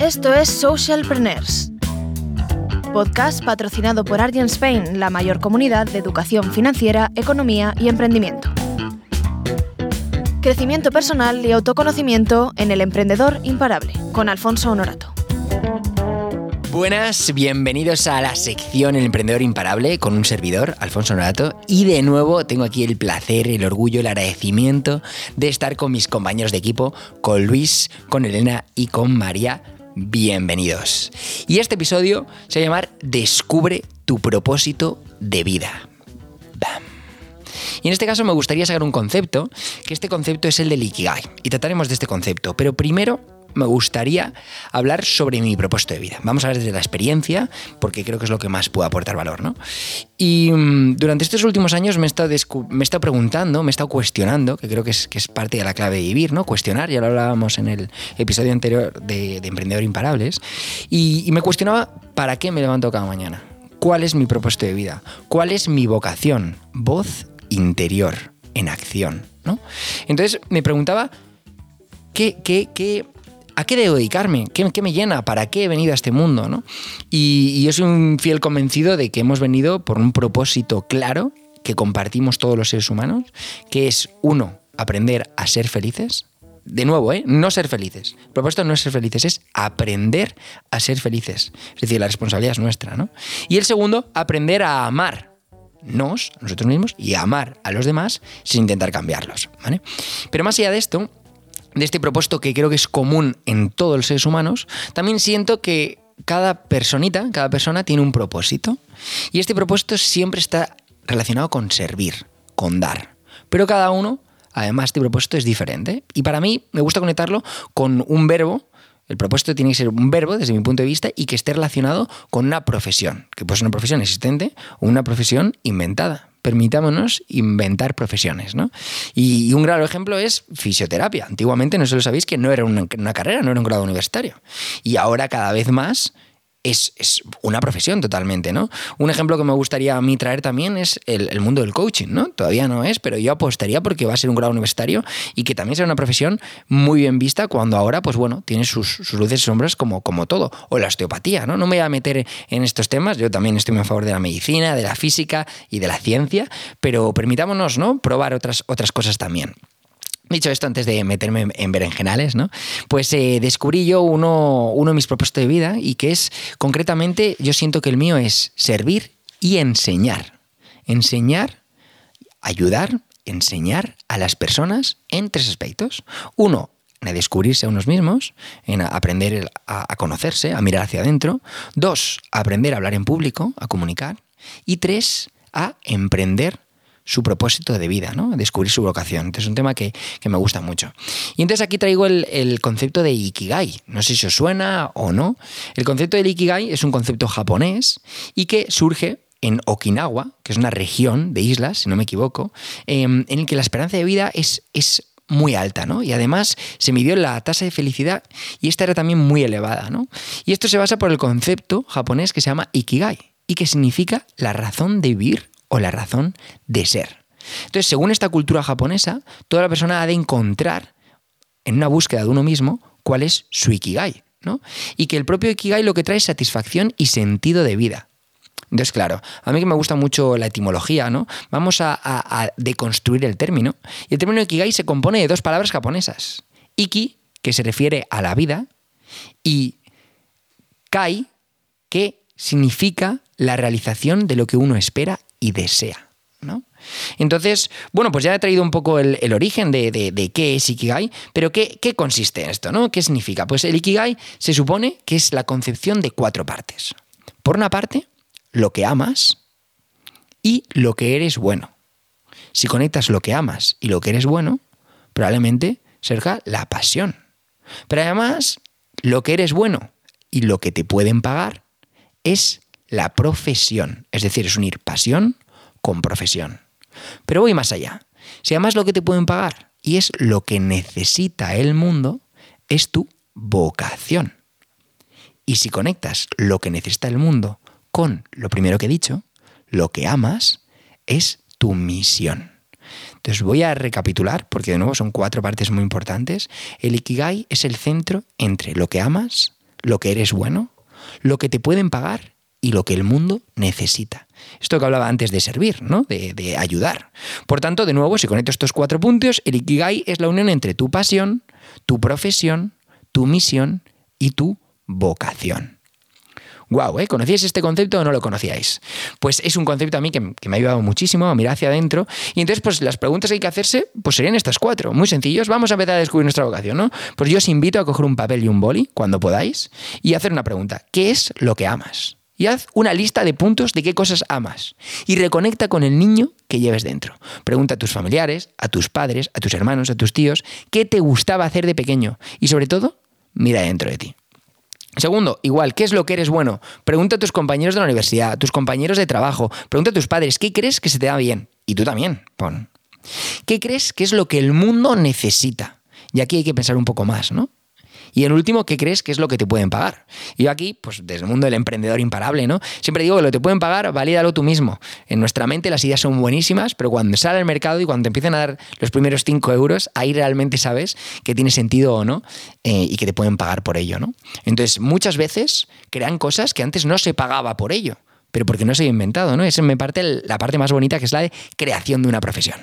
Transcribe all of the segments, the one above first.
Esto es Socialpreneurs, podcast patrocinado por Argent Spain, la mayor comunidad de educación financiera, economía y emprendimiento. Crecimiento personal y autoconocimiento en el emprendedor imparable, con Alfonso Honorato. Buenas, bienvenidos a la sección El Emprendedor Imparable con un servidor, Alfonso Norato. Y de nuevo tengo aquí el placer, el orgullo, el agradecimiento de estar con mis compañeros de equipo, con Luis, con Elena y con María. Bienvenidos. Y este episodio se va a llamar Descubre tu propósito de vida. Bam. Y en este caso me gustaría sacar un concepto, que este concepto es el del Ikigai. Y trataremos de este concepto. Pero primero me gustaría hablar sobre mi propósito de vida. Vamos a hablar desde la experiencia, porque creo que es lo que más puede aportar valor, ¿no? Y mm, durante estos últimos años me he, estado me he preguntando, me he estado cuestionando, que creo que es, que es parte de la clave de vivir, ¿no? Cuestionar, ya lo hablábamos en el episodio anterior de, de Emprendedor Imparables, y, y me cuestionaba para qué me levanto cada mañana. ¿Cuál es mi propósito de vida? ¿Cuál es mi vocación? Voz interior, en acción, ¿no? Entonces me preguntaba qué, qué, qué ¿a qué debo dedicarme? ¿Qué, me llena? ¿Para qué he venido a este mundo? ¿no? Y, yo soy un fiel convencido de que hemos venido por un propósito claro que compartimos todos los seres humanos, que es uno, aprender a ser felices. De nuevo, ¿eh? no ser felices. El propósito no es ser felices, es aprender a ser felices. Es decir, la responsabilidad es nuestra, ¿no? Y el segundo, aprender a amar nos, nosotros mismos, y a amar a los demás sin intentar cambiarlos. ¿vale? Pero más allá de esto, de este propósito que creo que es común en todos los seres humanos, también siento que cada personita, cada persona tiene un propósito. Y este propósito siempre está relacionado con servir, con dar. Pero cada uno, además, este propósito es diferente. Y para mí me gusta conectarlo con un verbo. El propósito tiene que ser un verbo, desde mi punto de vista, y que esté relacionado con una profesión, que puede ser una profesión existente o una profesión inventada permitámonos inventar profesiones. ¿no? Y, un gran ejemplo es fisioterapia. Antiguamente, no sé lo sabéis, que no era una carrera, no era un grado universitario. Y ahora cada vez más es, una profesión totalmente, ¿no? Un ejemplo que me gustaría a mí traer también es el, mundo del coaching, ¿no? Todavía no es, pero yo apostaría porque va a ser un grado universitario y que también será una profesión muy bien vista cuando ahora, pues bueno, tiene sus, luces y sombras como, como todo. O la osteopatía, ¿no? No me voy a meter en estos temas, yo también estoy a favor de la medicina, de la física y de la ciencia, pero permitámonos, ¿no? Probar otras, otras cosas también. Dicho esto, antes de meterme en berenjenales, ¿no? Pues eh, descubrí yo uno, uno de mis propósitos de vida y que es, concretamente, yo siento que el mío es servir y enseñar. Enseñar, ayudar, enseñar a las personas en tres aspectos. Uno, en descubrirse a unos mismos, en aprender a, conocerse, a mirar hacia adentro. Dos, aprender a hablar en público, a comunicar. Y tres, a emprender su propósito de vida, ¿no? Descubrir su vocación. Es un tema que, me gusta mucho. Y entonces aquí traigo el, concepto de Ikigai. No sé si os suena o no. El concepto del Ikigai es un concepto japonés y que surge en Okinawa, que es una región de islas, si no me equivoco, em, en el que la esperanza de vida es, es muy alta, ¿no? Y además se midió la tasa de felicidad y esta era también muy elevada, ¿no? Y esto se basa por el concepto japonés que se llama Ikigai y que significa la razón de vivir o la razón de ser. Entonces, según esta cultura japonesa, toda la persona ha de encontrar en una búsqueda de uno mismo cuál es su ikigai, ¿no? Y que el propio ikigai lo que trae es satisfacción y sentido de vida. Entonces, claro, a mí que me gusta mucho la etimología, ¿no? Vamos a, a, deconstruir el término. Y el término ikigai se compone de dos palabras japonesas. Iki, que se refiere a la vida, y kai, que significa la realización de lo que uno espera y desea. ¿no? Entonces, bueno, pues ya he traído un poco el, origen de, qué es Ikigai, pero ¿qué, ¿qué, consiste esto? ¿no? ¿Qué significa? Pues el Ikigai se supone que es la concepción de cuatro partes. Por una parte, lo que amas y lo que eres bueno. Si conectas lo que amas y lo que eres bueno, probablemente será la pasión. Pero además, lo que eres bueno y lo que te pueden pagar es la profesión. Es decir, es unir pasión con profesión. Pero voy más allá. Si además lo que te pueden pagar y es lo que necesita el mundo, es tu vocación. Y si conectas lo que necesita el mundo con lo primero que he dicho, lo que amas es tu misión. Entonces voy a recapitular, porque de nuevo son cuatro partes muy importantes. El Ikigai es el centro entre lo que amas, lo que eres bueno, lo que te pueden pagar y lo que el mundo necesita. Esto que hablaba antes de servir, ¿no? De, ayudar. Por tanto, de nuevo, si conecto estos cuatro puntos, el Ikigai es la unión entre tu pasión, tu profesión, tu misión y tu vocación. Wow, ¿eh? ¿Conocíais este concepto o no lo conocíais? Pues es un concepto a mí que, que, me ha ayudado muchísimo a mirar hacia adentro. Y entonces, pues las preguntas que hay que hacerse, pues serían estas cuatro, muy sencillos. Vamos a empezar a descubrir nuestra vocación, ¿no? Pues yo os invito a coger un papel y un boli, cuando podáis, y hacer una pregunta. ¿Qué es lo que amas? Y haz una lista de puntos de qué cosas amas. Y reconecta con el niño que lleves dentro. Pregunta a tus familiares, a tus padres, a tus hermanos, a tus tíos, qué te gustaba hacer de pequeño. Y sobre todo, mira dentro de ti. Segundo, igual, ¿qué es lo que eres bueno? Pregunta a tus compañeros de la universidad, a tus compañeros de trabajo, pregunta a tus padres, ¿qué crees que se te da bien? Y tú también, pon. ¿Qué crees que es lo que el mundo necesita? Y aquí hay que pensar un poco más, ¿no? Y el último, ¿qué crees que es lo que te pueden pagar? Y yo aquí, pues desde el mundo del emprendedor imparable, ¿no? Siempre digo que lo que te pueden pagar, valídalo tú mismo. En nuestra mente las ideas son buenísimas, pero cuando sale al mercado y cuando te empiezan a dar los primeros 5 euros, ahí realmente sabes que tiene sentido o no eh, y que te pueden pagar por ello, ¿no? Entonces, muchas veces crean cosas que antes no se pagaba por ello pero porque no se ha inventado, ¿no? Esa me parte la parte más bonita que es la de creación de una profesión.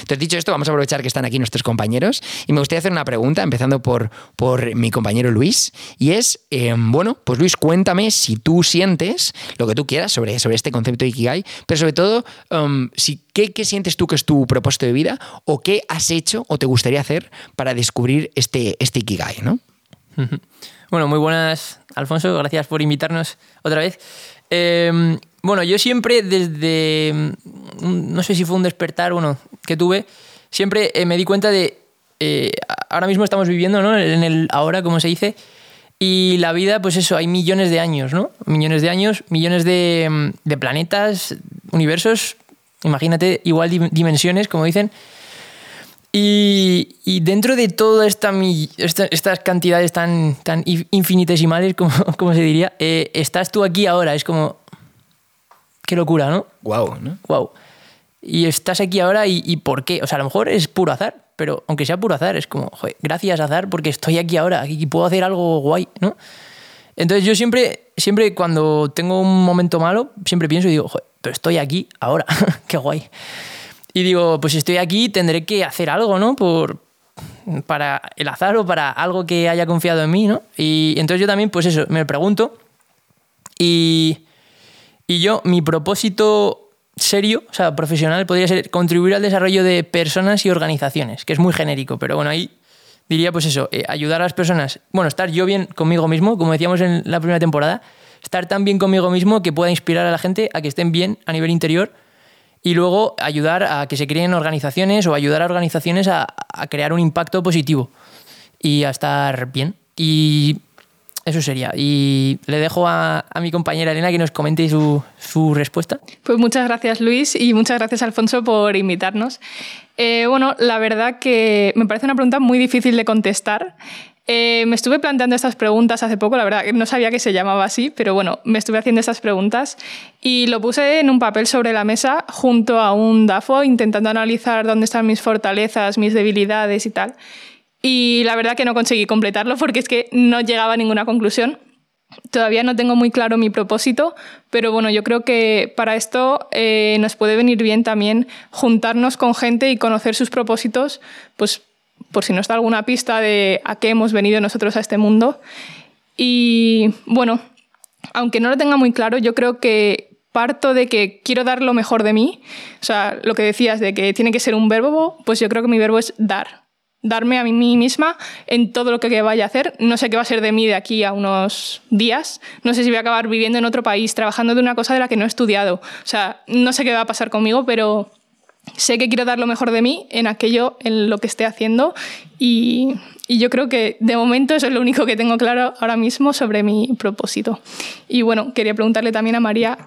Entonces, dicho esto, vamos a aprovechar que están aquí nuestros compañeros y me gustaría hacer una pregunta, empezando por, por mi compañero Luis, y es, eh, bueno, pues Luis, cuéntame si tú sientes lo que tú quieras sobre, sobre este concepto de Ikigai, pero sobre todo, um, si, ¿qué, ¿qué sientes tú que es tu propósito de vida o qué has hecho o te gustaría hacer para descubrir este, este Ikigai, ¿no? Bueno, muy buenas, Alfonso, gracias por invitarnos otra vez. Eh, bueno, yo siempre desde, mm, no sé si fue un despertar, bueno, que tuve, siempre eh, me di cuenta de, eh, ahora mismo estamos viviendo, ¿no? En el ahora, como se dice, y la vida, pues eso, hay millones de años, ¿no? Millones de años, millones de, mm, de planetas, universos, imagínate, igual dimensiones, como dicen. Y, y, dentro de todas esta, esta, estas cantidades tan, tan infinitesimales, como, como se diría, eh, estás tú aquí ahora. Es como. Qué locura, ¿no? Wow, ¿no? Wow. Y estás aquí ahora y, y, ¿por qué? O sea, a lo mejor es puro azar, pero aunque sea puro azar, es como, joder, gracias azar porque estoy aquí ahora y puedo hacer algo guay, ¿no? Entonces yo siempre, siempre cuando tengo un momento malo, siempre pienso y digo, joder, pero estoy aquí ahora, qué guay. Y digo, pues estoy aquí, tendré que hacer algo, ¿no? Por, para el azar o para algo que haya confiado en mí, ¿no? Y entonces yo también, pues eso, me pregunto. Y, y yo, mi propósito serio, o sea, profesional, podría ser contribuir al desarrollo de personas y organizaciones, que es muy genérico, pero bueno, ahí diría pues eso, eh, ayudar a las personas, bueno, estar yo bien conmigo mismo, como decíamos en la primera temporada, estar tan bien conmigo mismo que pueda inspirar a la gente a que estén bien a nivel interior y luego ayudar a que se creen organizaciones o ayudar a organizaciones a, crear un impacto positivo y a estar bien. Y eso sería. Y le dejo a, a, mi compañera Elena que nos comente su, su, respuesta. Pues muchas gracias Luis y muchas gracias Alfonso por invitarnos. Eh, bueno, la verdad que me parece una pregunta muy difícil de contestar. Eh, me estuve planteando estas preguntas hace poco, la verdad no sabía que se llamaba así, pero bueno, me estuve haciendo estas preguntas y lo puse en un papel sobre la mesa junto a un DAFO intentando analizar dónde están mis fortalezas, mis debilidades y tal. Y la verdad que no conseguí completarlo porque es que no llegaba a ninguna conclusión. Todavía no tengo muy claro mi propósito, pero bueno, yo creo que para esto eh, nos puede venir bien también juntarnos con gente y conocer sus propósitos, pues por si nos da alguna pista de a qué hemos venido nosotros a este mundo. Y bueno, aunque no lo tenga muy claro, yo creo que parto de que quiero dar lo mejor de mí. O sea, lo que decías de que tiene que ser un verbo, pues yo creo que mi verbo es dar. Darme a mí misma en todo lo que vaya a hacer. No sé qué va a ser de mí de aquí a unos días. No sé si voy a acabar viviendo en otro país, trabajando de una cosa de la que no he estudiado. O sea, no sé qué va a pasar conmigo, pero sé que quiero dar lo mejor de mí en aquello, en lo que esté haciendo y, y, yo creo que de momento eso es lo único que tengo claro ahora mismo sobre mi propósito. Y bueno, quería preguntarle también a María.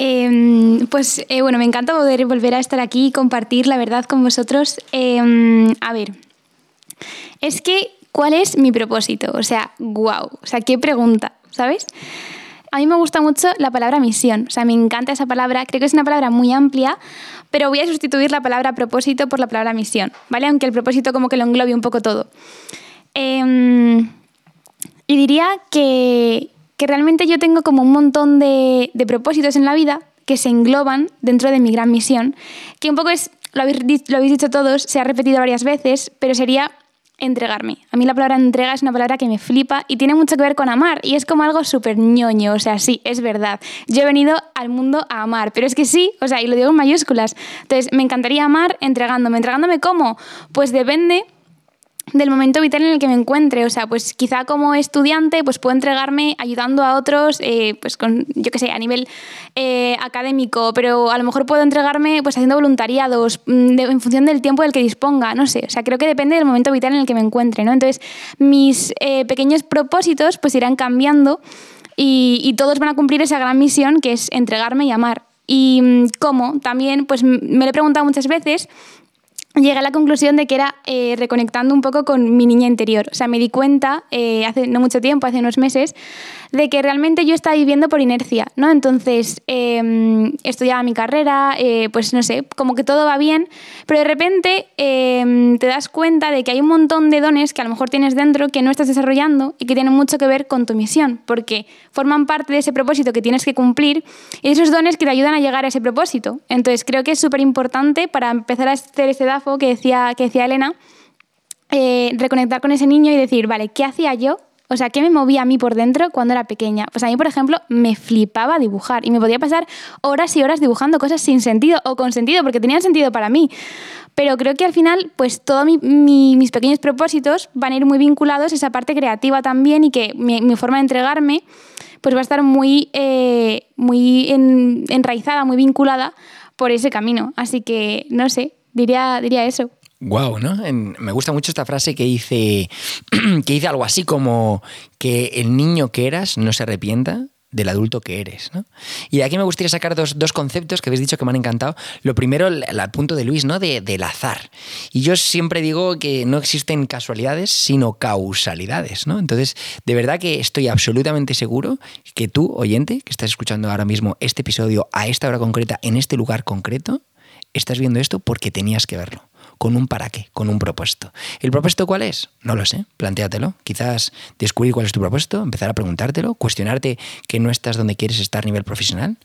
Eh, pues eh, bueno, me encanta poder volver a estar aquí y compartir la verdad con vosotros. Eh, a ver, es que, ¿cuál es mi propósito? O sea, wow, o sea, qué pregunta, ¿sabes? A mí me gusta mucho la palabra misión, o sea, me encanta esa palabra, creo que es una palabra muy amplia, pero voy a sustituir la palabra propósito por la palabra misión, ¿vale? Aunque el propósito como que lo englobe un poco todo. Eh, Y diría que, que realmente yo tengo como un montón de, de propósitos en la vida que se engloban dentro de mi gran misión, que un poco es, lo habéis, lo habéis dicho todos, se ha repetido varias veces, pero sería entregarme. A mí la palabra entrega es una palabra que me flipa y tiene mucho que ver con amar y es como algo súper ñoño, o sea, sí, es verdad. Yo he venido al mundo a amar, pero es que sí, o sea, y lo digo en mayúsculas. Entonces, me encantaría amar entregándome. ¿Entregándome cómo? Pues depende del momento vital en el que me encuentre. O sea, pues quizá como estudiante pues puedo entregarme ayudando a otros, eh, pues con, yo qué sé, a nivel eh, académico, pero a lo mejor puedo entregarme pues haciendo voluntariados mm, de- en función del tiempo del que disponga, no sé. O sea, creo que depende del momento vital en el que me encuentre, ¿no? Entonces, mis eh, pequeños propósitos pues irán cambiando y, todos van a cumplir esa gran misión que es entregarme y amar. Y mm, cómo, también, pues me lo he preguntado muchas veces, llegué a la conclusión de que era eh, reconectando un poco con mi niña interior. O sea, me di cuenta eh, hace no mucho tiempo, hace unos meses, de que realmente yo estaba viviendo por inercia, ¿no? Entonces, eh, estudiaba mi carrera, eh, pues no sé, como que todo va bien, pero de repente eh, te das cuenta de que hay un montón de dones que a lo mejor tienes dentro que no estás desarrollando y que tienen mucho que ver con tu misión, porque forman parte de ese propósito que tienes que cumplir y esos dones que te ayudan a llegar a ese propósito. Entonces, creo que es súper importante para empezar a hacer ese Que decía, que decía Elena, eh, reconectar con ese niño y decir, vale, ¿qué hacía yo? O sea, ¿qué me movía a mí por dentro cuando era pequeña? Pues a mí, por ejemplo, me flipaba dibujar y me podía pasar horas y horas dibujando cosas sin sentido o con sentido, porque tenían sentido para mí. Pero creo que al final, pues todos mi, mi- mis pequeños propósitos van a ir muy vinculados a esa parte creativa también y que mi, forma de entregarme pues va a estar muy, eh, muy en- enraizada, muy vinculada por ese camino. Así que, no sé, diría, diría eso. Wow, ¿no? Me gusta mucho esta frase que dice, que dice algo así como que el niño que eras no se arrepienta del adulto que eres, ¿no? Y de aquí me gustaría sacar dos, dos conceptos que habéis dicho que me han encantado. Lo primero, el punto de Luis, ¿no? De, del azar. Y yo siempre digo que no existen casualidades, sino causalidades, ¿no? Entonces, de verdad que estoy absolutamente seguro que tú, oyente, que estás escuchando ahora mismo este episodio a esta hora concreta, en este lugar concreto, estás viendo esto porque tenías que verlo con un para qué, con un propósito. ¿El propósito cuál es? No lo sé, plantéatelo. Quizás descubrir cuál es tu propósito, empezar a preguntártelo, cuestionarte que no estás donde quieres estar a nivel profesional.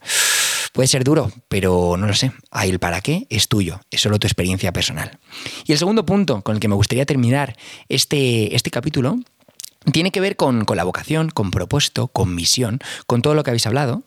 Puede ser duro, pero no lo sé. Ahí el para qué es tuyo, es solo tu experiencia personal. Y el segundo punto con el que me gustaría terminar este, este capítulo tiene que ver con, con la vocación, con propósito, con misión, con todo lo que habéis hablado,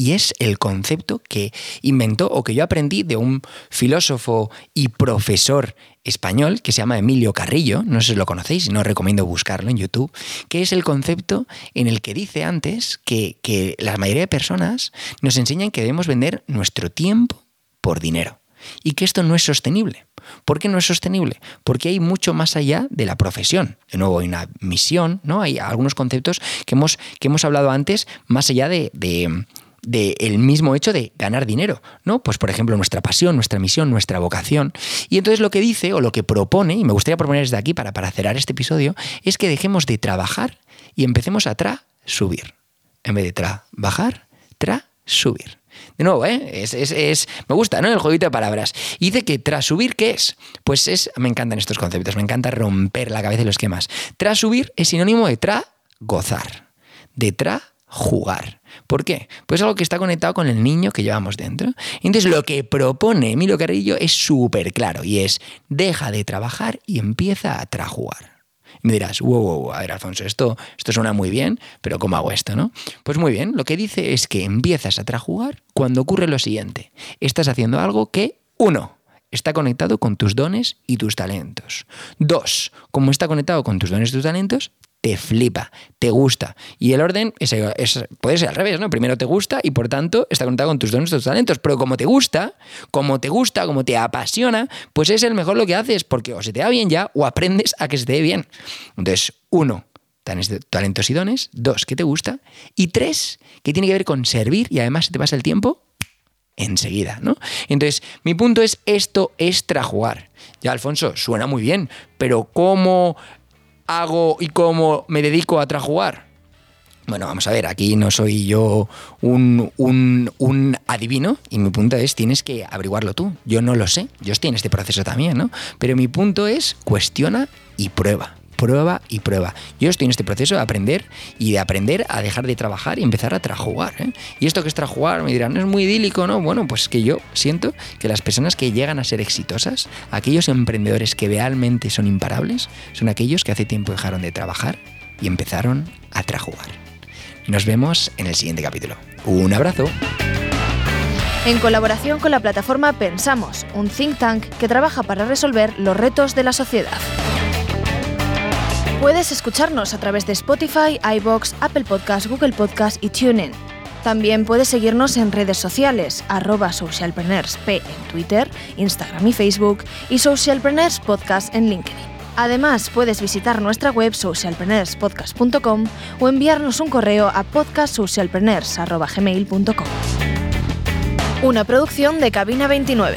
y es el concepto que inventó o que yo aprendí de un filósofo y profesor español que se llama Emilio Carrillo, no sé si lo conocéis, no os recomiendo buscarlo en YouTube, que es el concepto en el que dice antes que, que la mayoría de personas nos enseñan que debemos vender nuestro tiempo por dinero y que esto no es sostenible. ¿Por qué no es sostenible? Porque hay mucho más allá de la profesión. De nuevo, hay una misión, ¿no? Hay algunos conceptos que hemos, que hemos hablado antes, más allá de, de de el mismo hecho de ganar dinero, ¿no? Pues por ejemplo nuestra pasión, nuestra misión, nuestra vocación. Y entonces lo que dice o lo que propone, y me gustaría proponer desde aquí para, para cerrar este episodio, es que dejemos de trabajar y empecemos a tra subir. En vez de trabajar, tra subir. De nuevo, ¿eh? Es, es, es, me gusta, ¿no? El jueguito de palabras. Y dice que tras subir, ¿qué es? Pues es, me encantan estos conceptos, me encanta romper la cabeza y los esquemas. Tras subir es sinónimo de tra gozar, de tra jugar. ¿Por qué? Pues es algo que está conectado con el niño que llevamos dentro. Entonces lo que propone Emilio Carrillo es súper claro y es deja de trabajar y empieza a trajugar. Me dirás, wow, wow, a ver, Alfonso, esto, esto suena muy bien, pero ¿cómo hago esto, no? Pues muy bien, lo que dice es que empiezas a trajugar cuando ocurre lo siguiente. Estás haciendo algo que, uno, está conectado con tus dones y tus talentos. Dos, como está conectado con tus dones y tus talentos, te flipa, te gusta. Y el orden puede ser al revés, ¿no? Primero te gusta y por tanto está conectado con tus dones tus talentos. Pero como te gusta, como te gusta, como te apasiona, pues es el mejor lo que haces, porque o se te da bien ya o aprendes a que se te dé bien. Entonces, uno, talentos y dones. Dos, que te gusta. Y tres, que tiene que ver con servir y además se te pasa el tiempo enseguida, ¿no? Entonces, mi punto es, esto es trajugar. Ya, Alfonso, suena muy bien, pero ¿cómo hago y cómo me dedico a trajugar? Bueno, vamos a ver, aquí no soy yo un, un, un, adivino y mi punto es, tienes que averiguarlo tú. Yo no lo sé, yo estoy en este proceso también, ¿no? Pero mi punto es, cuestiona y prueba. Prueba y prueba. Yo estoy en este proceso de aprender y de aprender a dejar de trabajar y empezar a trajugar. ¿eh? Y esto que es trajugar, me dirán, no es muy idílico, ¿no? Bueno, pues que yo siento que las personas que llegan a ser exitosas, aquellos emprendedores que realmente son imparables, son aquellos que hace tiempo dejaron de trabajar y empezaron a trajugar. Nos vemos en el siguiente capítulo. Un abrazo. En colaboración con la plataforma Pensamos, un think tank que trabaja para resolver los retos de la sociedad. Puedes escucharnos a través de Spotify, iBox, Apple Podcast, Google Podcast y TuneIn. También puedes seguirnos en redes sociales, arroba socialpreneursp en Twitter, Instagram y Facebook y Socialpreneurs Podcast en LinkedIn. Además, puedes visitar nuestra web socialpreneurspodcast.com o enviarnos un correo a podcastsocialpreneurs.gmail.com. Una producción de Cabina 29.